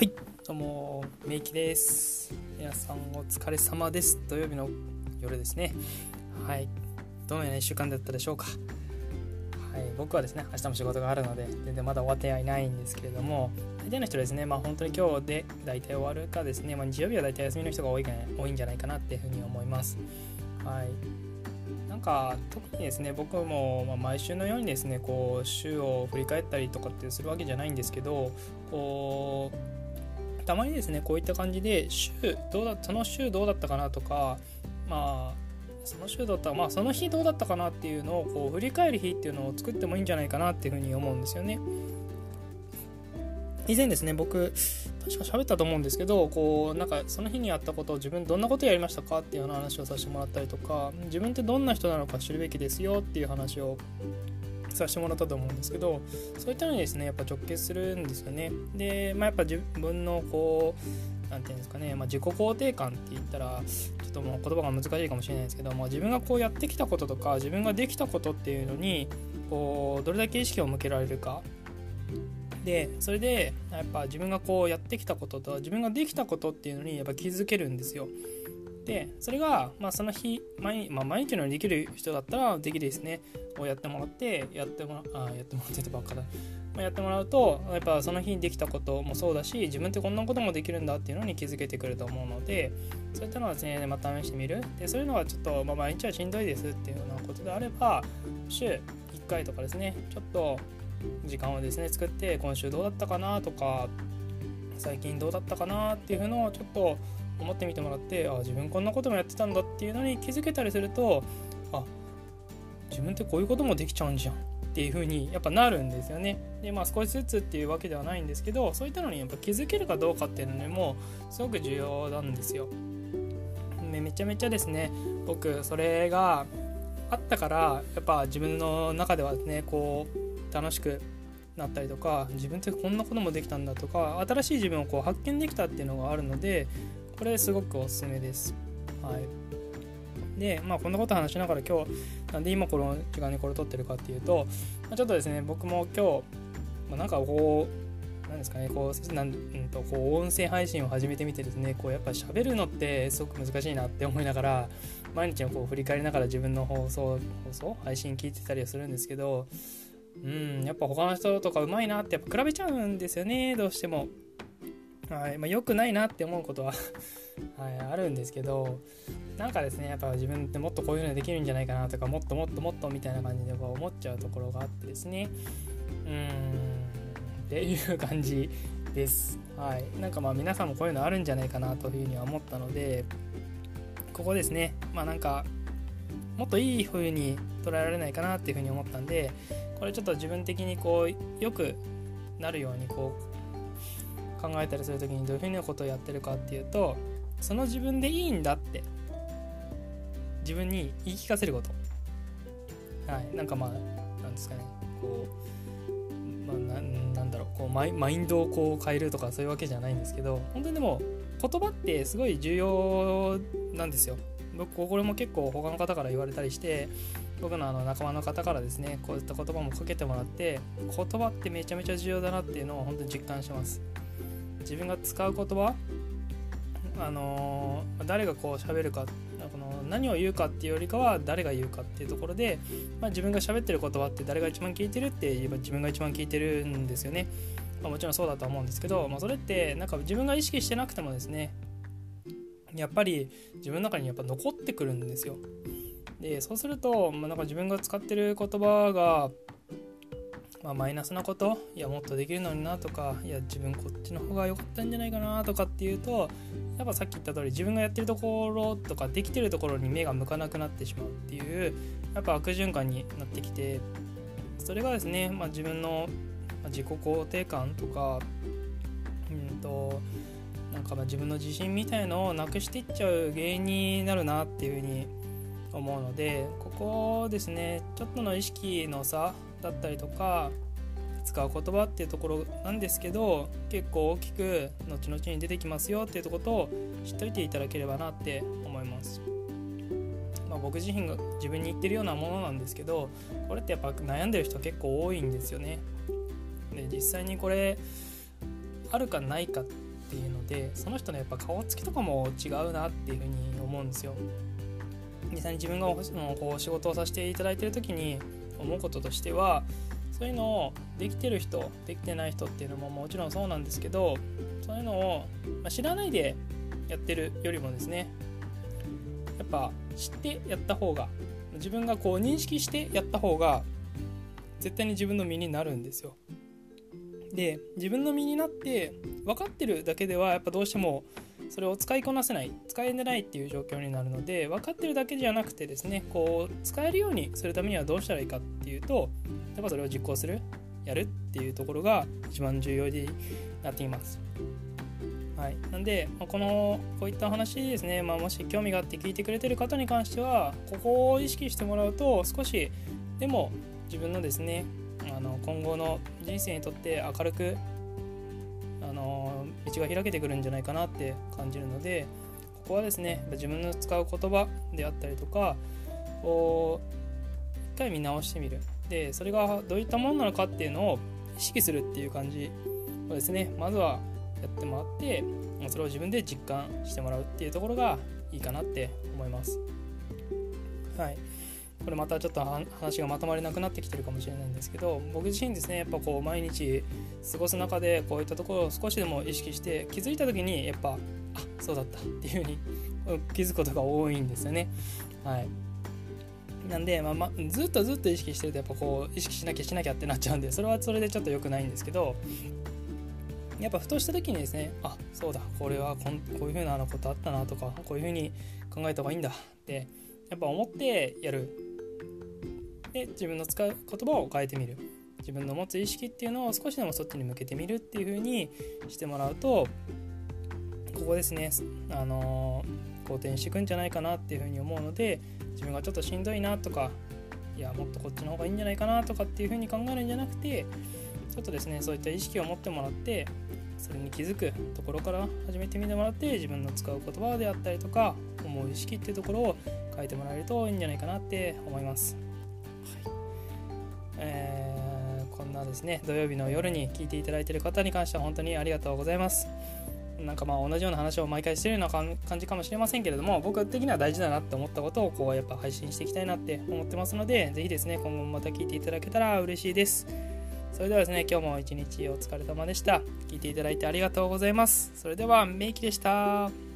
はい。どうもめいきです。皆さんお疲れ様です。土曜日の夜ですね。はい。どのような1週間だったでしょうか。はい。僕はですね明日も仕事があるので全然まだ終わってはいないんですけれども大体の人ですねまあ本当に今日で大体終わるかですね、まあ、日曜日は大体休みの人が多いか多いんじゃないかなっていうふうに思います。はい。なんか特にですね僕も、ま毎週のようにですねこう週を振り返ったりとかってするわけじゃないんですけどこうたまにですねこういった感じで週どうだその週どうだったかなとかまあその週だったまあその日どうだったかなっていうのをこう振り返る日っていうのを作ってもいいんじゃないかなっていうふうに思うんですよね。以前ですね僕確か喋ったと思うんですけどこうなんかその日にあったことを自分どんなことやりましたかっていうような話をさせてもらったりとか自分ってどんな人なのか知るべきですよっていう話をさせてもらったと思うんですけどそういったのにですねやっぱ直結するんですよね。で、まあ、やっぱ自分のこう何て言うんですかね、まあ、自己肯定感って言ったらちょっともう言葉が難しいかもしれないですけども自分がこうやってきたこととか自分ができたことっていうのにこうどれだけ意識を向けられるか。でそれでやっぱ自分がこうやってきたことと自分ができたことっていうのにやっぱ気づけるんですよ。でそれが、まあ、その日毎,、まあ、毎日のようにできる人だったらできるですね。をやってもらってやってもらあやってもらってばっかだ、まあ、やってもらうとやっぱその日にできたこともそうだし自分ってこんなこともできるんだっていうのに気づけてくると思うのでそういったのはですねまた試してみる。でそういうのはちょっと、まあ、毎日はしんどいですっていうようなことであれば週1回とかですねちょっと時間をですね作って今週どうだったかなとか最近どうだったかなっていうのをちょっと思ってみてもらってあ自分こんなこともやってたんだっていうのに気づけたりするとあ自分ってこういうこともできちゃうんじゃんっていう風にやっぱなるんですよね。でまあ少しずつっていうわけではないんですけどそういったのにやっぱ気づけるかどうかっていうのにもすごく重要なんですよ。めちゃめちゃですね僕それがあったからやっぱ自分の中ではねこう楽しくなったりとか自分ってこんなこともできたんだとか新しい自分をこう発見できたっていうのがあるのでこれすごくおすすめです。はい、で、まあ、こんなこと話しながら今日、なんで今この時間にこれ撮ってるかっていうと、まあ、ちょっとですね、僕も今日、まあ、なんかこう、なんですかね、こう、なんうんと、こう、音声配信を始めてみてですね、こう、やっぱ喋るのってすごく難しいなって思いながら、毎日をこう振り返りながら自分の放送、放送配信聞いてたりはするんですけど、うん、やっぱ他の人とかうまいなってやっぱ比べちゃうんですよね、どうしても。はいまあ、良くないなって思うことは はい、あるんですけどなんかですねやっぱ自分ってもっとこういうのできるんじゃないかなとかもっともっともっとみたいな感じで思っちゃうところがあってですねうんっていう感じです。はい、なんかまあ皆さんもこういうのあるんじゃないかなというふうには思ったのでここですねまあなんかもっといい風に捉えられないかなっていうふうに思ったんでこれちょっと自分的にこうよくなるようにこう考えたりする時にどういうふうなことをやってるかっていうとその自分でいいんだって自分に言い聞かせること。はいなんかまあなんですかね。こう、まあ、なんだろう。こうマイマインドをこう変えるとかそういうわけじゃないんですけど本当にでも言葉ってすごい重要なんですよ。僕これも結構他の方から言われたりして僕のあの仲間の方からですねこういった言葉もかけてもらって言葉ってめちゃめちゃ重要だなっていうのを本当に実感してます。自分が使う言葉あの誰がこう喋るかこの何を言うかっていうよりかは誰が言うかっていうところで、まあ、自分が喋ってる言葉って誰が一番聞いてるって言えば自分が一番聞いてるんですよね、まあ、もちろんそうだと思うんですけど、まあ、それってなんか自分が意識してなくてもですねやっぱり自分の中にやっぱ残ってくるんですよ。でそうすると、まあ、なんか自分が使ってる言葉がまあ、マイナスなこといやもっとできるのになとかいや自分こっちの方が良かったんじゃないかなとかっていうとやっぱさっき言った通り自分がやってるところとかできてるところに目が向かなくなってしまうっていうやっぱ悪循環になってきてそれがですね、まあ、自分の自己肯定感とかうんとなんかまあ自分の自信みたいのをなくしていっちゃう原因になるなっていうふうに思うのでここですねちょっとの意識の差だったりとか使う言葉っていうところなんですけど結構大きく後々に出てきますよっていうとことを知っといていただければなって思います。まあ、僕自身が自分に言ってるようなものなんですけどこれってやっぱ悩んでる人結構多いんですよね。で実際にこれあるかないかっていうのでその人のやっぱ顔つきとかも違うなっていうふうに思うんですよ実際に自分がこう仕事をさせていただいてる時に思うこととしてはそういうのをできてる人できてない人っていうのももちろんそうなんですけどそういうのを、知らないでやってるよりもですねやっぱ知ってやった方が自分がこう認識してやった方が絶対に自分の身になるんですよ。で自分の身になって分かってるだけではやっぱどうしてもそれを使いこなせない使えないっていう状況になるので分かってるだけじゃなくてですねこう使えるようにするためにはどうしたらいいかっていうとやっぱそれを実行するやるっていうところが一番重要になっています。はい、なんで、まあこのこういった話ですね、まあ、もし興味があって聞いてくれてる方に関してはここを意識してもらうと少しでも自分のですねあの今後の人生にとって明るく道が開けてくるんじゃないかなって感じるのでここはですね自分の使う言葉であったりとかを一回見直してみるでそれがどういったものなのかっていうのを意識するっていう感じをですねまずはやってもらってそれを自分で実感してもらうっていうところがいいかなって思います。はいこれまたちょっと話がまとまりなくなってきてるかもしれないんですけど僕自身ですねやっぱこう毎日過ごす中でこういったところを少しでも意識して気づいた時にやっぱあそうだったっていうふうに気づくことが多いんですよね。はい。なんで、まあまずっとずっと意識してるとやっぱこう意識しなきゃしなきゃってなっちゃうんでそれはそれでちょっと良くないんですけどやっぱふとした時にですねあそうだこれはこんこういうふうなことあったなとかこういうふうに考えた方がいいんだってやっぱ思ってやる。で自分の使う言葉を変えてみる自分の持つ意識っていうのを少しでもそっちに向けてみるっていう風にしてもらうとここですねあの好転していくんじゃないかなっていう風に思うので自分がちょっとしんどいなとかいやもっとこっちの方がいいんじゃないかなとかっていう風に考えるんじゃなくてちょっとですねそういった意識を持ってもらってそれに気づくところから始めてみてもらって自分の使う言葉であったりとか思う意識っていうところを変えてもらえるといいんじゃないかなって思います。えー、こんなですね土曜日の夜に聞いていただいている方に関しては本当にありがとうございます。なんかまあ同じような話を毎回してるような感じかもしれませんけれども僕的には大事だなって思ったことをこうやっぱ配信していきたいなって思ってますので是非ですね今後もまた聞いていただけたら嬉しいです。それではですね今日も一日お疲れ様でした。聞いていただいてありがとうございます。それではメイキでした。